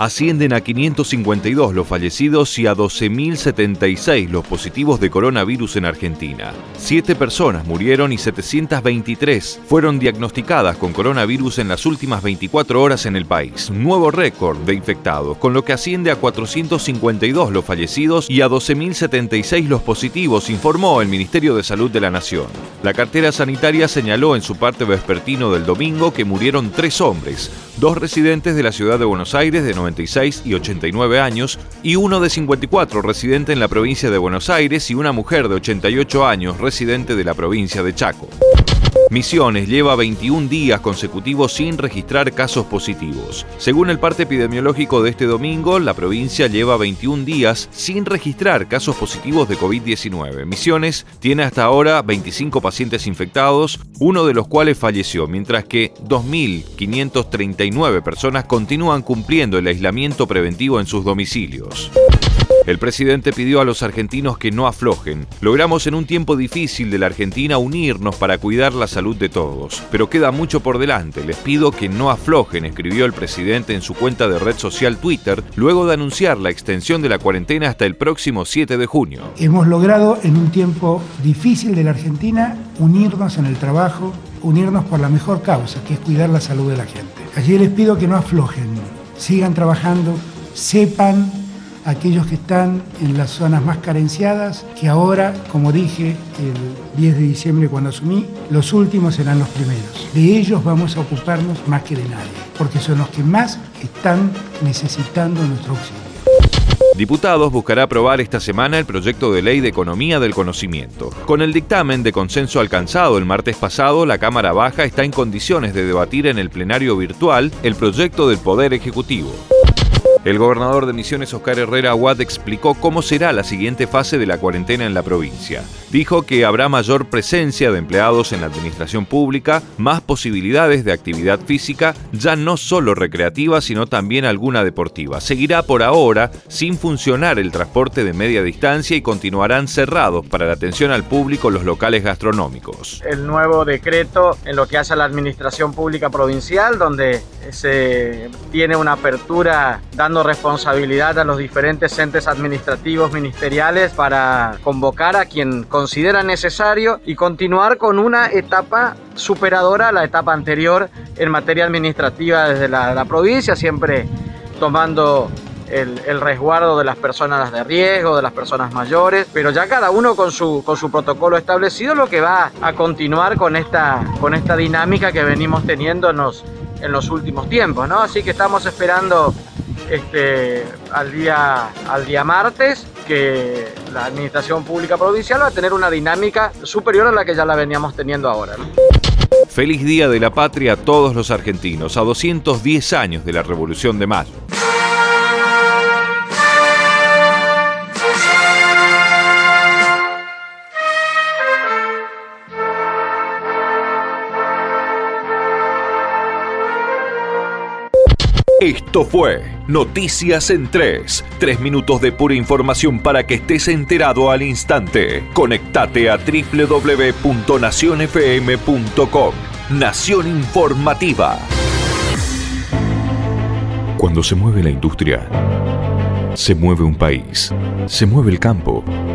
Ascienden a 552 los fallecidos y a 12.076 los positivos de coronavirus en Argentina. Siete personas murieron y 723 fueron diagnosticadas con coronavirus en las últimas 24 horas en el país. Nuevo récord de infectados, con lo que asciende a 452 los fallecidos y a 12.076 los positivos, informó el Ministerio de Salud de la Nación. La cartera sanitaria señaló en su parte vespertino del domingo que murieron tres hombres, dos residentes de la ciudad de Buenos Aires de 96 y 89 años y uno de 54 residente en la provincia de Buenos Aires y una mujer de 88 años residente de la provincia de Chaco. Misiones lleva 21 días consecutivos sin registrar casos positivos. Según el parte epidemiológico de este domingo, la provincia lleva 21 días sin registrar casos positivos de COVID-19. Misiones tiene hasta ahora 25 pacientes infectados, uno de los cuales falleció, mientras que 2.539 personas continúan cumpliendo el aislamiento preventivo en sus domicilios. El presidente pidió a los argentinos que no aflojen. Logramos en un tiempo difícil de la Argentina unirnos para cuidar la salud de todos, pero queda mucho por delante. Les pido que no aflojen, escribió el presidente en su cuenta de red social Twitter, luego de anunciar la extensión de la cuarentena hasta el próximo 7 de junio. Hemos logrado en un tiempo difícil de la Argentina unirnos en el trabajo, unirnos por la mejor causa, que es cuidar la salud de la gente. Allí les pido que no aflojen, sigan trabajando, sepan aquellos que están en las zonas más carenciadas, que ahora, como dije el 10 de diciembre cuando asumí, los últimos serán los primeros. De ellos vamos a ocuparnos más que de nadie, porque son los que más están necesitando nuestro auxilio. Diputados buscará aprobar esta semana el proyecto de ley de economía del conocimiento. Con el dictamen de consenso alcanzado el martes pasado, la Cámara Baja está en condiciones de debatir en el plenario virtual el proyecto del Poder Ejecutivo. El gobernador de Misiones, Oscar Herrera Aguad, explicó cómo será la siguiente fase de la cuarentena en la provincia. Dijo que habrá mayor presencia de empleados en la administración pública, más posibilidades de actividad física, ya no solo recreativa, sino también alguna deportiva. Seguirá por ahora sin funcionar el transporte de media distancia y continuarán cerrados para la atención al público los locales gastronómicos. El nuevo decreto en lo que hace a la administración pública provincial, donde se tiene una apertura dando responsabilidad a los diferentes entes administrativos ministeriales para convocar a quien considera necesario y continuar con una etapa superadora a la etapa anterior en materia administrativa desde la, provincia, siempre tomando el, resguardo de las personas de riesgo, de las personas mayores, pero ya cada uno con su, con su protocolo establecido, lo que va a continuar con esta, con esta dinámica que venimos teniendo en los últimos tiempos, ¿no? Así que estamos esperando este, al, día, al día martes que la Administración Pública Provincial va a tener una dinámica superior a la que ya la veníamos teniendo ahora. Feliz Día de la Patria a todos los argentinos, a 210 años de la Revolución de Mayo. Esto fue Noticias en 3. Tres minutos de pura información para que estés enterado al instante. Conectate a www.nacionfm.com. Nación Informativa. Cuando se mueve la industria se mueve un país, se mueve el campo,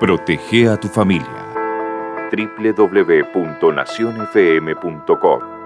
Protege a tu familia. www.nacionfm.com